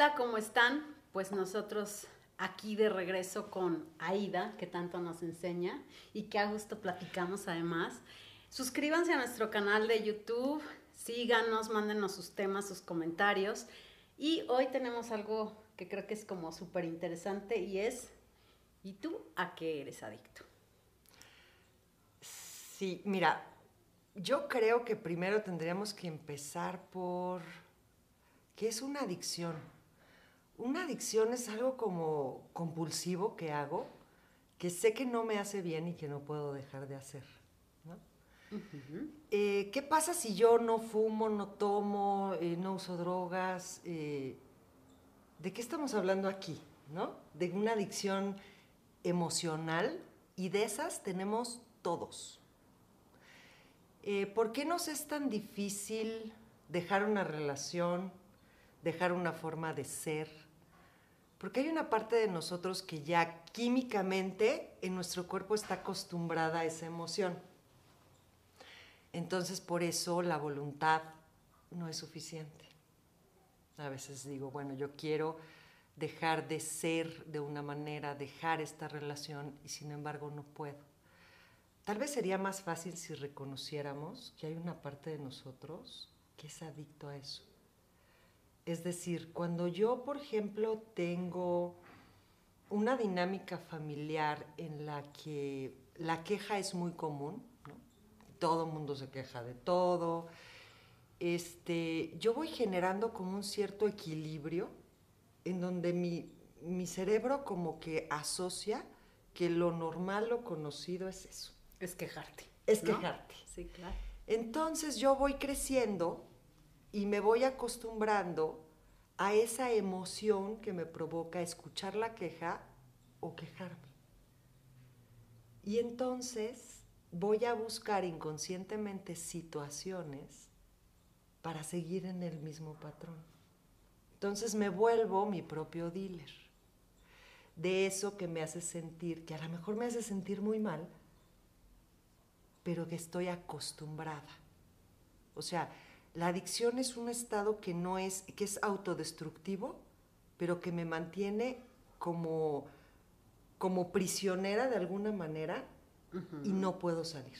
Hola, ¿cómo están? Pues nosotros aquí de regreso con Aida, que tanto nos enseña y que a gusto platicamos además. Suscríbanse a nuestro canal de YouTube, síganos, mándenos sus temas, sus comentarios. Y hoy tenemos algo que creo que es como súper interesante y es, ¿y tú a qué eres adicto? Sí, mira, yo creo que primero tendríamos que empezar por qué es una adicción. Una adicción es algo como compulsivo que hago, que sé que no me hace bien y que no puedo dejar de hacer. Eh, ¿Qué pasa si yo no fumo, no tomo, eh, no uso drogas? Eh, ¿De qué estamos hablando aquí? ¿no? De una adicción emocional y de esas tenemos todos. ¿Por qué nos es tan difícil dejar una relación, dejar una forma de ser? Porque hay una parte de nosotros que ya químicamente en nuestro cuerpo está acostumbrada a esa emoción. Entonces por eso la voluntad no es suficiente. A veces digo, bueno, yo quiero dejar de ser de una manera, dejar esta relación y sin embargo no puedo. Tal vez sería más fácil si reconociéramos que hay una parte de nosotros que es adicto a eso. Es decir, cuando yo, por ejemplo, tengo una dinámica familiar en la que la queja es muy común, todo el mundo se queja de todo, este, yo voy generando como un cierto equilibrio en donde mi, mi cerebro como que asocia que lo normal, lo conocido es eso. Es quejarte. Es quejarte. Sí, claro. Entonces yo voy creciendo y me voy acostumbrando a esa emoción que me provoca escuchar la queja o quejarme. Y entonces voy a buscar inconscientemente situaciones para seguir en el mismo patrón. Entonces me vuelvo mi propio dealer de eso que me hace sentir, que a lo mejor me hace sentir muy mal, pero que estoy acostumbrada. O sea, la adicción es un estado que no es, que es autodestructivo, pero que me mantiene como, como prisionera de alguna manera y no puedo salir.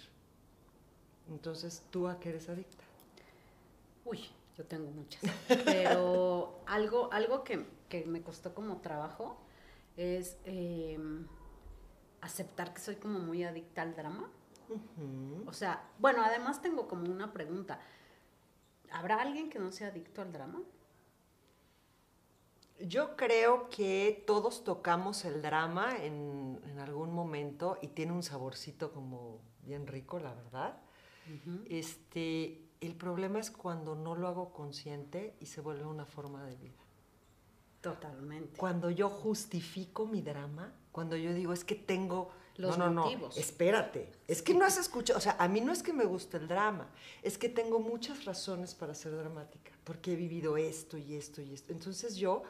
Entonces, ¿tú a qué eres adicta? Uy, yo tengo muchas. Pero algo, algo que, me costó como trabajo es em, aceptar que soy como muy adicta al drama. O sea, bueno, además tengo como una pregunta. ¿Habrá alguien que no sea adicto al drama? Yo creo que todos tocamos el drama en, algún momento y tiene un saborcito como bien rico, la verdad. este, el problema es cuando no lo hago consciente y se vuelve una forma de vida. Totalmente. Cuando yo justifico mi drama, cuando yo digo es que tengo los no, no, No, espérate. Es que no has escuchado, o sea, a mí no es que me guste el drama, es que tengo muchas razones para ser dramática, porque he vivido esto y esto y esto. Entonces yo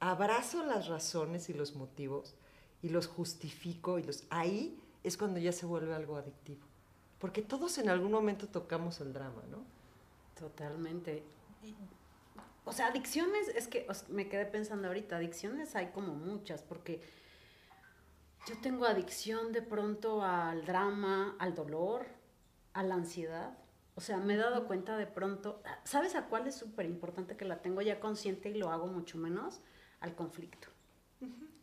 abrazo las razones y los motivos y los justifico y los ahí es cuando ya se vuelve algo adictivo. Porque todos en algún momento tocamos el drama, ¿no? Totalmente. O sea, adicciones, es que me quedé pensando ahorita, adicciones hay como muchas, porque yo tengo adicción de pronto al drama, al dolor, a la ansiedad. O sea, me he dado cuenta de pronto, ¿sabes a cuál es súper importante que la tengo ya consciente y lo hago mucho menos? Al conflicto.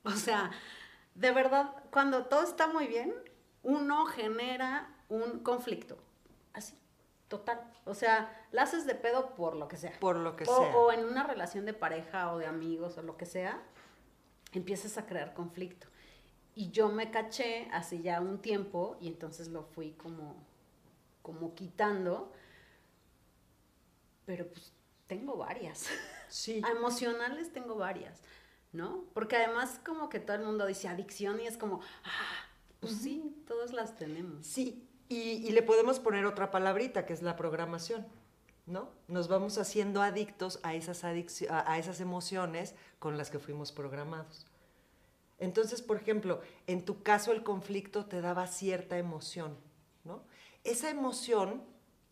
O sea, de verdad, cuando todo está muy bien, uno genera un conflicto. Así, total. O sea, la haces de pedo por lo que sea. Por lo que sea. O en una relación de pareja o de amigos o lo que sea, empiezas a crear conflicto. Y yo me caché hace ya un tiempo y entonces lo fui como, como quitando. Pero pues tengo varias. Sí. Emocionales tengo varias, ¿no? Porque además como que todo el mundo dice adicción y es como, ah, pues sí, todas las tenemos. Sí, y, y, le podemos poner otra palabrita que es la programación, ¿no? Nos vamos haciendo adictos a esas, a esas emociones con las que fuimos programados. Entonces, por ejemplo, en tu caso el conflicto te daba cierta emoción, ¿no? Esa emoción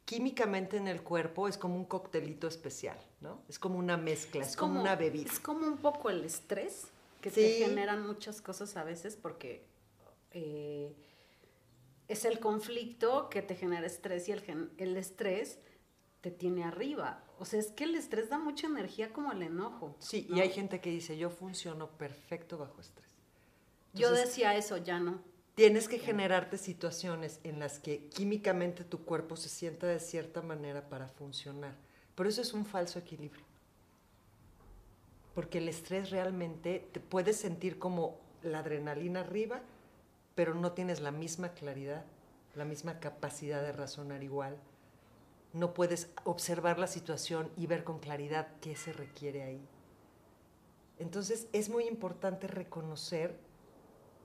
químicamente en el cuerpo es como un coctelito especial, ¿no? Es como una mezcla, es, como, una bebida. Es como un poco el estrés que te generan muchas cosas a veces porque eh, es el conflicto que te genera estrés y el, el estrés te tiene arriba. O sea, es que el estrés da mucha energía como el enojo. Sí, y hay gente que dice, yo funciono perfecto bajo estrés. Yo decía eso, ya no. Tienes que generarte situaciones en las que químicamente tu cuerpo se sienta de cierta manera para funcionar. Pero eso es un falso equilibrio. Porque el estrés realmente te puedes sentir como la adrenalina arriba, pero no tienes la misma claridad, la misma capacidad de razonar igual. No puedes observar la situación y ver con claridad qué se requiere ahí. Entonces es muy importante reconocer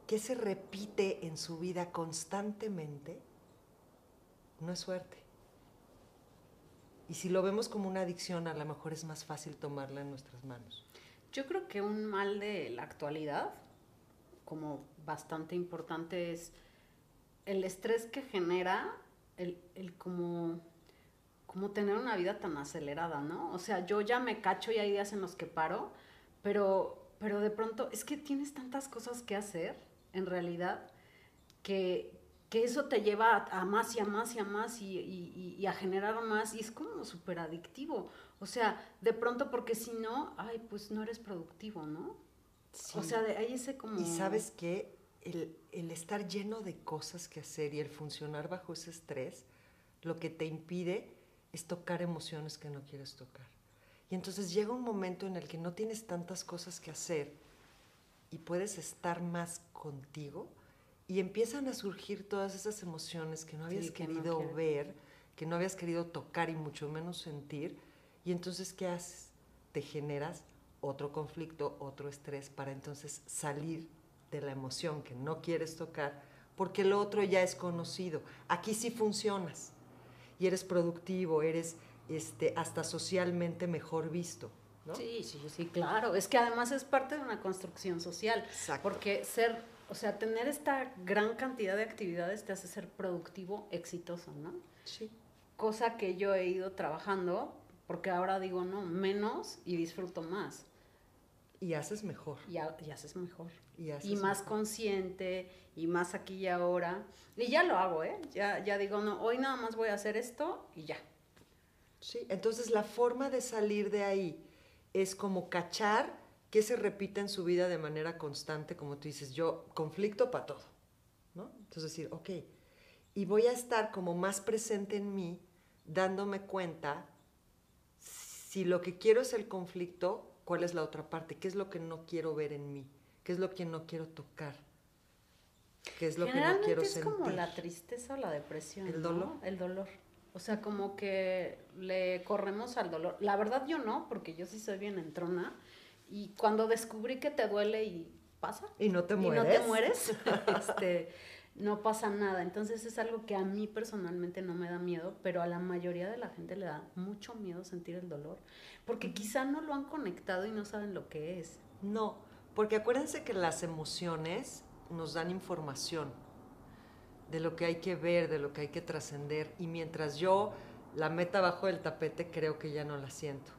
que se repite en su vida constantemente, no es suerte. Y si lo vemos como una adicción, a lo mejor es más fácil tomarla en nuestras manos. Yo creo que un mal de la actualidad, como bastante importante, es el estrés que genera el, el como, como tener una vida tan acelerada, ¿no? O sea, yo ya me cacho y hay días en los que paro, pero, pero de pronto es que tienes tantas cosas que hacer en realidad, que, eso te lleva a, más y a más y a más y, a generar más y es como súper adictivo. O sea, de pronto porque si no, ay, pues no eres productivo, ¿no? O sea, de ahí ese como... Y sabes que el, el estar lleno de cosas que hacer y el funcionar bajo ese estrés, lo que te impide es tocar emociones que no quieres tocar. Y entonces llega un momento en el que no tienes tantas cosas que hacer y puedes estar más contigo y empiezan a surgir todas esas emociones que no habías querido ver, que no habías querido tocar y mucho menos sentir. Y entonces, ¿qué haces? Te generas otro conflicto, otro estrés para entonces salir de la emoción que no quieres tocar, porque lo otro ya es conocido. Aquí sí funcionas y eres productivo, eres este, hasta socialmente mejor visto. Sí, sí, sí, claro. Es que además es parte de una construcción social. Porque ser, o sea, tener esta gran cantidad de actividades te hace ser productivo, exitoso, ¿no? Sí. Cosa que yo he ido trabajando, porque ahora digo, no, menos y disfruto más. Y haces mejor. Y, haces mejor. Y, más consciente, y más aquí y ahora. Y ya lo hago, ¿eh? Ya, ya digo, no, hoy nada más voy a hacer esto y ya. Sí, entonces la forma de salir de ahí es como cachar que se repite en su vida de manera constante, como tú dices, yo conflicto para todo, ¿no? Entonces decir, ok, y voy a estar como más presente en mí, dándome cuenta si lo que quiero es el conflicto, cuál es la otra parte, qué es lo que no quiero ver en mí, qué es lo que no quiero tocar, qué es lo que no quiero sentir. es como la tristeza o la depresión. El dolor. El dolor. O sea, como que le corremos al dolor. La verdad yo no, porque yo sí soy bien entrona. Y cuando descubrí que te duele y pasa. Y no te mueres. Y no te mueres, este, no pasa nada. Entonces es algo que a mí personalmente no me da miedo, pero a la mayoría de la gente le da mucho miedo sentir el dolor. Porque quizá no lo han conectado y no saben lo que es. No, porque acuérdense que las emociones nos dan información de lo que hay que ver, de lo que hay que trascender. Y mientras yo la meta abajo del tapete, creo que ya no la siento.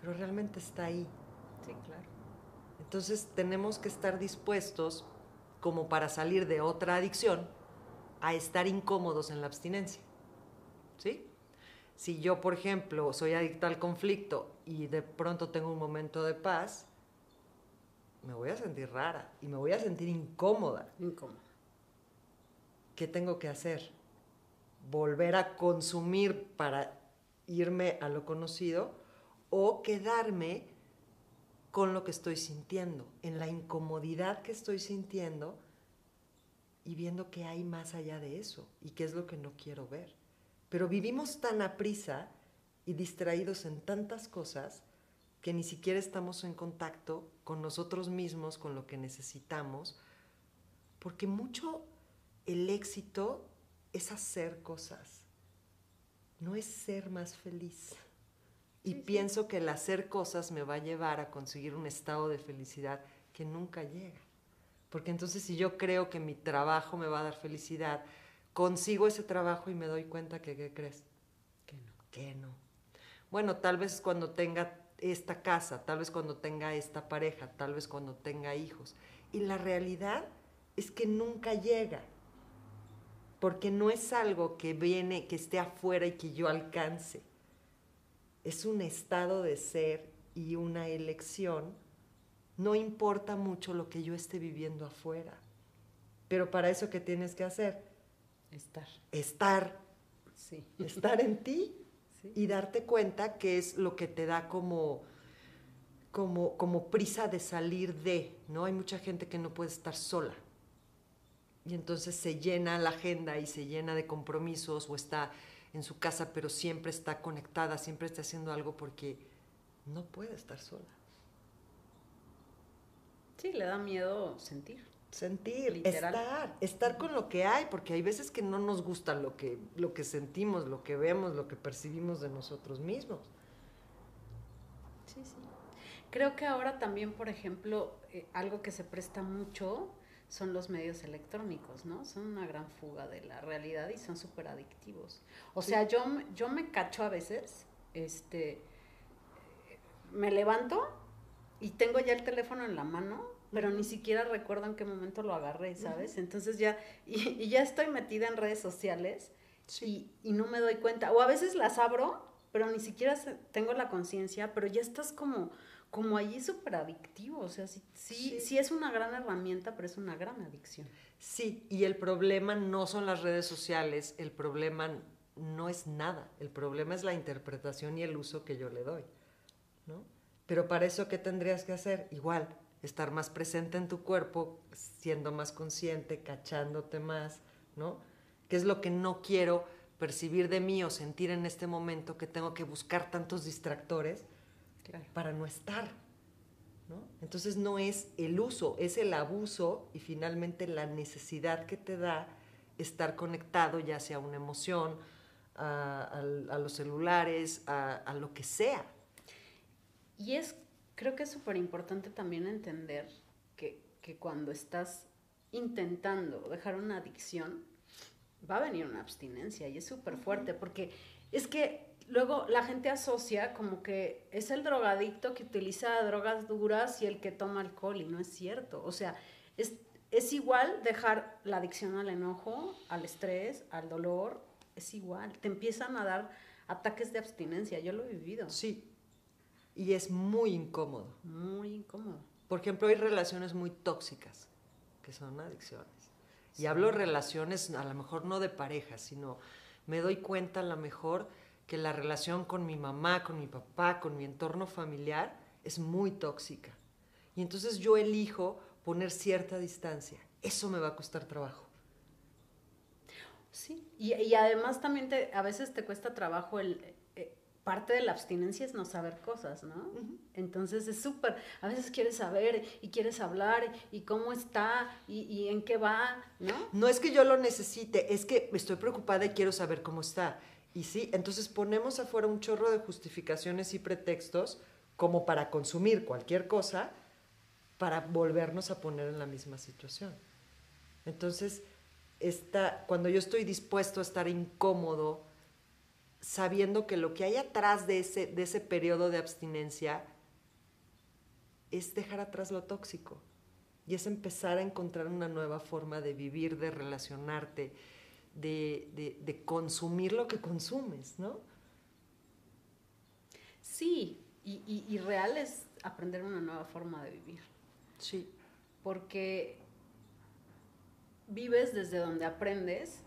Pero realmente está ahí. Sí, claro. Entonces tenemos que estar dispuestos, como para salir de otra adicción, a estar incómodos en la abstinencia. ¿Sí? Si yo, por ejemplo, soy adicto al conflicto y de pronto tengo un momento de paz, me voy a sentir rara y me voy a sentir incómoda. Incómoda. ¿Qué tengo que hacer? ¿Volver a consumir para irme a lo conocido o quedarme con lo que estoy sintiendo, en la incomodidad que estoy sintiendo y viendo qué hay más allá de eso y qué es lo que no quiero ver? Pero vivimos tan a prisa y distraídos en tantas cosas que ni siquiera estamos en contacto con nosotros mismos, con lo que necesitamos, porque mucho el éxito es hacer cosas, no es ser más feliz. Y pienso que el hacer cosas me va a llevar a conseguir un estado de felicidad que nunca llega. Porque entonces si yo creo que mi trabajo me va a dar felicidad, consigo ese trabajo y me doy cuenta que, ¿qué crees? qué no? Bueno, tal vez cuando tenga esta casa, tal vez cuando tenga esta pareja, tal vez cuando tenga hijos. Y la realidad es que nunca llega, porque no es algo que viene, que esté afuera y que yo alcance. Es un estado de ser y una elección. No importa mucho lo que yo esté viviendo afuera. Pero para eso, ¿qué tienes que hacer? Estar. Estar. Sí. Estar en ti y darte cuenta que es lo que te da como, como, como prisa de salir de, ¿no? Hay mucha gente que no puede estar sola. Y entonces se llena la agenda y se llena de compromisos o está en su casa, pero siempre está conectada, siempre está haciendo algo porque no puede estar sola. Sí, le da miedo sentir. Sentir, estar, estar con lo que hay, porque hay veces que no nos gusta lo que, lo que sentimos, lo que vemos, lo que percibimos de nosotros mismos. Sí, sí. Creo que ahora también, por ejemplo, eh, algo que se presta mucho son los medios electrónicos, ¿no? Son una gran fuga de la realidad y son súper adictivos. O sea, yo, yo me cacho a veces, este, me levanto y tengo ya el teléfono en la mano pero ni siquiera recuerdo en qué momento lo agarré, ¿sabes? Entonces ya, y, ya estoy metida en redes sociales y, no me doy cuenta. O a veces las abro, pero ni siquiera tengo la conciencia, pero ya estás como, como allí súper adictivo. O sea, sí, sí, sí es una gran herramienta, pero es una gran adicción. Sí, y el problema no son las redes sociales, el problema no es nada, el problema es la interpretación y el uso que yo le doy, ¿no? Pero para eso, ¿qué tendrías que hacer? Igual, estar más presente en tu cuerpo, siendo más consciente, cachándote más, ¿no? ¿Qué es lo que no quiero percibir de mí o sentir en este momento que tengo que buscar tantos distractores para no estar? ¿no? Entonces no es el uso, es el abuso y finalmente la necesidad que te da estar conectado, ya sea a una emoción, a, los celulares, a, a lo que sea. Y es creo que es súper importante también entender que, cuando estás intentando dejar una adicción, va a venir una abstinencia y es súper fuerte porque es que luego la gente asocia como que es el drogadicto que utiliza drogas duras y el que toma alcohol y no es cierto. O sea, es, es igual dejar la adicción al enojo, al estrés, al dolor, es igual. Te empiezan a dar ataques de abstinencia, yo lo he vivido. Sí, y es muy incómodo. Muy incómodo. Por ejemplo, hay relaciones muy tóxicas, que son adicciones. Y hablo de relaciones, a lo mejor no de pareja, sino me doy cuenta a lo mejor que la relación con mi mamá, con mi papá, con mi entorno familiar es muy tóxica. Y entonces yo elijo poner cierta distancia. Eso me va a costar trabajo. Sí, y, y además también te, a veces te cuesta trabajo el, parte de la abstinencia es no saber cosas, ¿no? Entonces es súper, a veces quieres saber y quieres hablar y cómo está y, en qué va, ¿no? No es que yo lo necesite, es que estoy preocupada y quiero saber cómo está. Y sí, entonces ponemos afuera un chorro de justificaciones y pretextos como para consumir cualquier cosa para volvernos a poner en la misma situación. Entonces, está, cuando yo estoy dispuesto a estar incómodo, sabiendo que lo que hay atrás de ese, de ese periodo de abstinencia es dejar atrás lo tóxico y es empezar a encontrar una nueva forma de vivir, de relacionarte, de, consumir lo que consumes, ¿no? Sí, y, y, real es aprender una nueva forma de vivir. Sí. Porque vives desde donde aprendes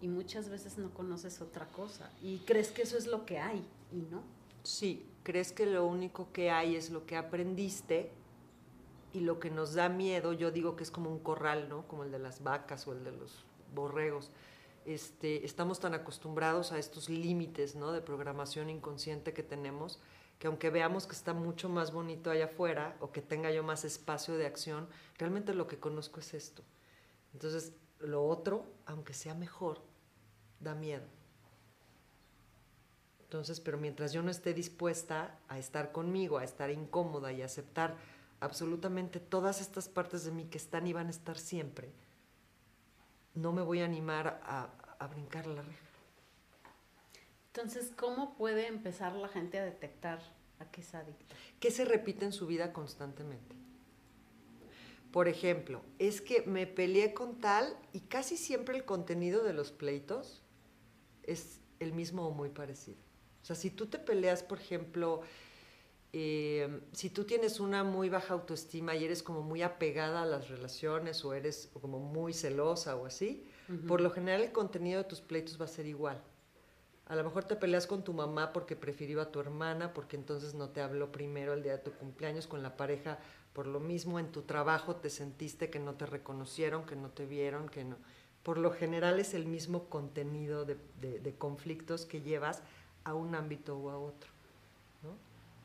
y muchas veces no conoces otra cosa y crees que eso es lo que hay y no. Sí, crees que lo único que hay es lo que aprendiste y lo que nos da miedo, yo digo que es como un corral, ¿no? Como el de las vacas o el de los borregos. Este, estamos tan acostumbrados a estos límites, ¿no? De programación inconsciente que tenemos, que aunque veamos que está mucho más bonito allá afuera o que tenga yo más espacio de acción, realmente lo que conozco es esto. Entonces, lo otro, aunque sea mejor, da miedo. Entonces, pero mientras yo no esté dispuesta a estar conmigo, a estar incómoda y aceptar absolutamente todas estas partes de mí que están y van a estar siempre, no me voy a animar a, brincar la reja. Entonces, ¿cómo puede empezar la gente a detectar a qué es adicta? ¿Qué se repite en su vida constantemente? Por ejemplo, es que me peleé con tal y casi siempre el contenido de los pleitos es el mismo o muy parecido. O sea, si tú te peleas, por ejemplo, eh, si tú tienes una muy baja autoestima y eres como muy apegada a las relaciones o eres como muy celosa o así, por lo general el contenido de tus pleitos va a ser igual. A lo mejor te peleas con tu mamá porque prefirió a tu hermana, porque entonces no te habló primero el día de tu cumpleaños, con la pareja por lo mismo, en tu trabajo te sentiste que no te reconocieron, que no te vieron, que no. Por lo general es el mismo contenido de, de, conflictos que llevas a un ámbito o a otro.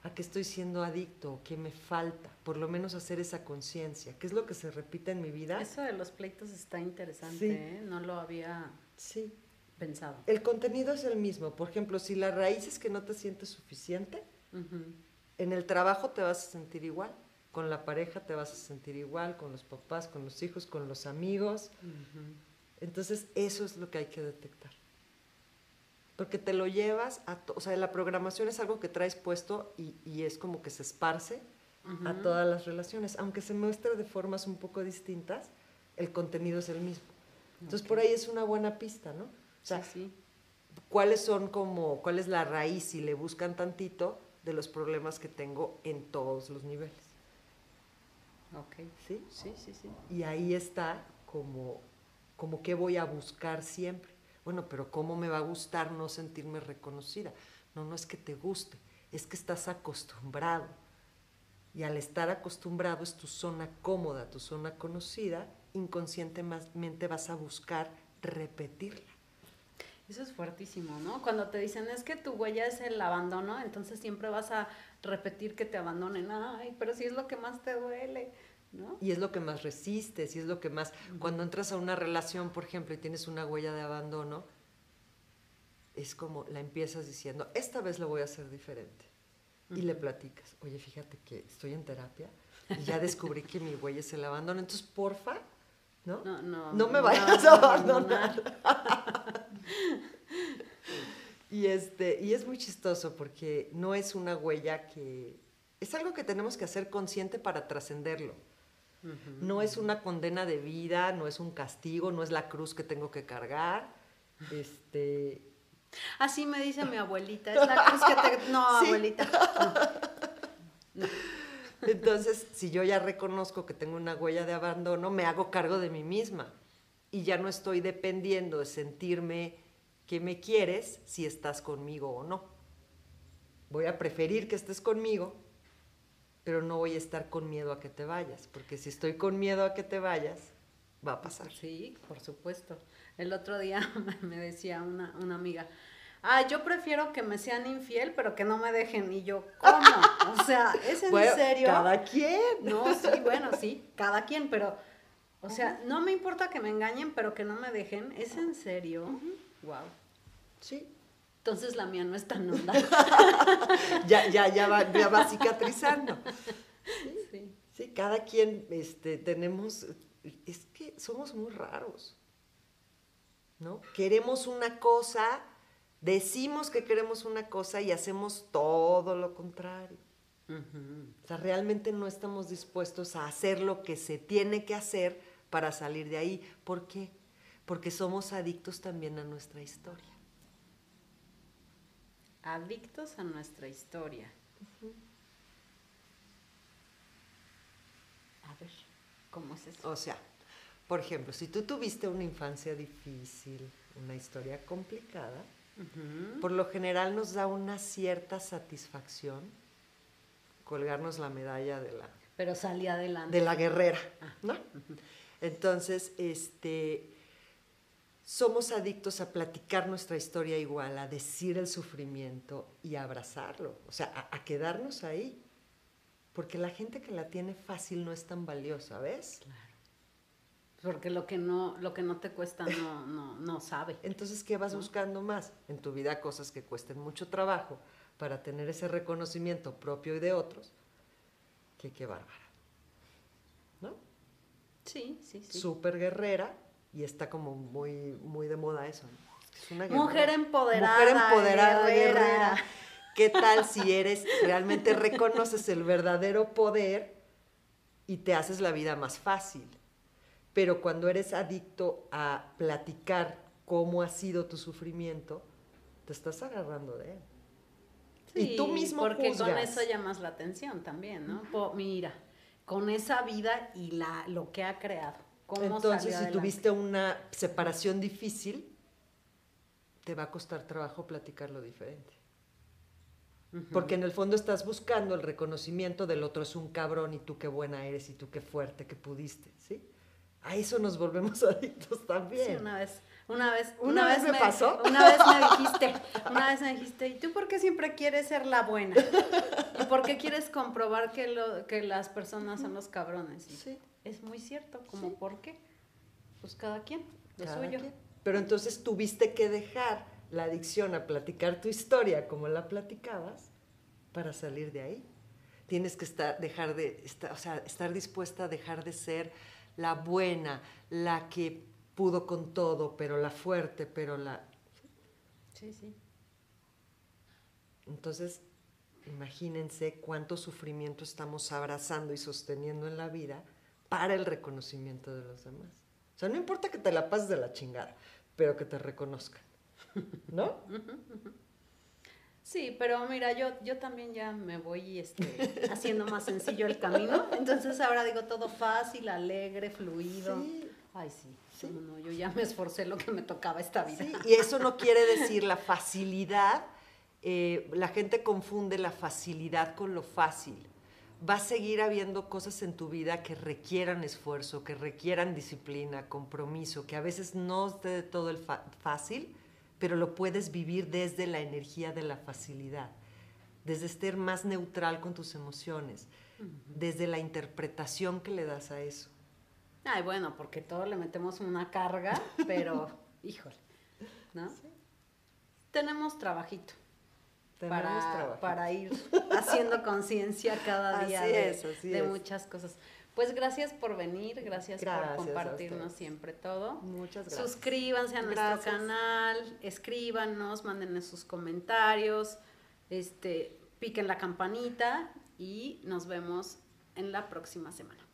¿A qué estoy siendo adicto? ¿Qué me falta? Por lo menos hacer esa conciencia. ¿Qué es lo que se repite en mi vida? Eso de los pleitos está interesante, ¿eh? No lo había... Sí pensado. El contenido es el mismo. Por ejemplo, si la raíz es que no te sientes suficiente, en el trabajo te vas a sentir igual, con la pareja te vas a sentir igual, con los papás, con los hijos, con los amigos. Entonces, eso es lo que hay que detectar. Porque te lo llevas a, o sea, la programación es algo que traes puesto y, es como que se esparce a todas las relaciones, aunque se muestre de formas un poco distintas, el contenido es el mismo. Entonces, por ahí es una buena pista, ¿no? sea, sí, ¿cuáles son como, cuál es la raíz, si le buscan tantito, de los problemas que tengo en todos los niveles? Ok. ¿Sí? Sí, sí, sí. Y ahí está como, como qué voy a buscar siempre. Bueno, pero ¿cómo me va a gustar no sentirme reconocida? No, no es que te guste, es que estás acostumbrado. Y al estar acostumbrado es tu zona cómoda, tu zona conocida, inconscientemente vas a buscar repetirla. Eso es fuertísimo, ¿no? Cuando te dicen es que tu huella es el abandono, entonces siempre vas a repetir que te abandonen. Ay, pero si es lo que más te duele, ¿no? Y es lo que más resistes, y es lo que más... Cuando entras a una relación, por ejemplo, y tienes una huella de abandono, es como la empiezas diciendo, esta vez lo voy a hacer diferente. Y le platicas, oye, fíjate que estoy en terapia y ya descubrí que mi huella es el abandono. Entonces, porfa, ¿no? No, no, no me vayas a abandonar. y, este, y es muy chistoso porque no es una huella que... Es algo que tenemos que hacer consciente para trascenderlo. No es una condena de vida, no es un castigo, no es la cruz que tengo que cargar. Este... Así me dice mi abuelita, es la cruz que te... No, abuelita. Entonces, si yo ya reconozco que tengo una huella de abandono, me hago cargo de mí misma y ya no estoy dependiendo de sentirme que me quieres si estás conmigo o no. Voy a preferir que estés conmigo, pero no voy a estar con miedo a que te vayas, porque si estoy con miedo a que te vayas, va a pasar. Sí, por supuesto. El otro día me decía una, amiga, ah, yo prefiero que me sean infiel, pero que no me dejen. Y yo, ¿cómo? O sea, ¿es en serio? Cada quien. No, sí, bueno, sí, cada quien, pero o sea, no me importa que me engañen, pero que no me dejen. ¿Es en serio? Wow. Sí. Entonces la mía no es tan onda. ya, ya, ya va, ya va cicatrizando. Sí. sí. cada quien este, tenemos. Es que somos muy raros. ¿No? Queremos una cosa, decimos que queremos una cosa y hacemos todo lo contrario. O sea, realmente no estamos dispuestos a hacer lo que se tiene que hacer para salir de ahí. ¿Por qué? Porque somos adictos también a nuestra historia. Adictos a nuestra historia. A ver, ¿cómo es eso? O sea, por ejemplo, si tú tuviste una infancia difícil, una historia complicada, por lo general nos da una cierta satisfacción colgarnos la medalla de la... Pero salí adelante. De la guerrera, ah. ¿no? Entonces, este, somos adictos a platicar nuestra historia igual, a decir el sufrimiento y a abrazarlo, o sea, a, quedarnos ahí. Porque la gente que la tiene fácil no es tan valiosa, ¿ves? Claro. Porque lo que no, lo que no te cuesta no, no, no sabe. Entonces, ¿qué vas buscando más? En tu vida cosas que cuesten mucho trabajo para tener ese reconocimiento propio y de otros. Que qué bárbara. Sí, sí, sí. Súper guerrera y está como muy, muy de moda eso. Es una Mujer empoderada. Mujer empoderada, guerrera. guerrera. ¿Qué tal si eres, realmente reconoces el verdadero poder y te haces la vida más fácil? Pero cuando eres adicto a platicar cómo ha sido tu sufrimiento, te estás agarrando de él. y tú mismo porque con juzgas. eso llamas la atención también, ¿no? Po- mira, con esa vida y la, lo que ha creado. ¿Cómo Entonces, si tuviste una separación difícil, te va a costar trabajo platicarlo diferente. Porque en el fondo estás buscando el reconocimiento del otro es un cabrón y tú qué buena eres y tú qué fuerte que pudiste, ¿sí? A eso nos volvemos adictos también. Sí, una vez, una vez, ¿Una vez me pasó? Una vez me dijiste, una vez me dijiste, ¿y tú por qué siempre quieres ser la buena? ¿Y por qué quieres comprobar que, lo, que las personas son los cabrones? Sí. Es muy cierto, como Sí. por qué? Pues cada quien, lo Cada suyo. quien. Pero entonces tuviste que dejar la adicción a platicar tu historia como la platicabas para salir de ahí. Tienes que estar, dejar de, estar, o sea, estar dispuesta a dejar de ser la buena, la que pudo con todo, pero la fuerte, pero la... Sí, sí. Entonces, imagínense cuánto sufrimiento estamos abrazando y sosteniendo en la vida para el reconocimiento de los demás. O sea, no importa que te la pases de la chingada, pero que te reconozcan. ¿No? Sí, pero mira, yo, yo también ya me voy este, haciendo más sencillo el camino. Entonces ahora digo todo fácil, alegre, fluido. Sí. Ay, sí. Sí. No, no, yo ya me esforcé lo que me tocaba esta vida. Sí, y eso no quiere decir la facilidad. eh, la gente confunde la facilidad con lo fácil. Va a seguir habiendo cosas en tu vida que requieran esfuerzo, que requieran disciplina, compromiso, que a veces no esté de todo el fácil, pero lo puedes vivir desde la energía de la facilidad, desde ser más neutral con tus emociones, desde la interpretación que le das a eso. Ay, bueno, porque todo le metemos una carga, pero, híjole, ¿no? Tenemos trabajito para, para ir haciendo conciencia cada día Así de, es, así de es. muchas cosas. Pues gracias por venir, gracias, por compartirnos siempre todo. Muchas gracias. Suscríbanse a nuestro Gracias. canal, escríbanos, mándenos sus comentarios, este, piquen la campanita y nos vemos en la próxima semana.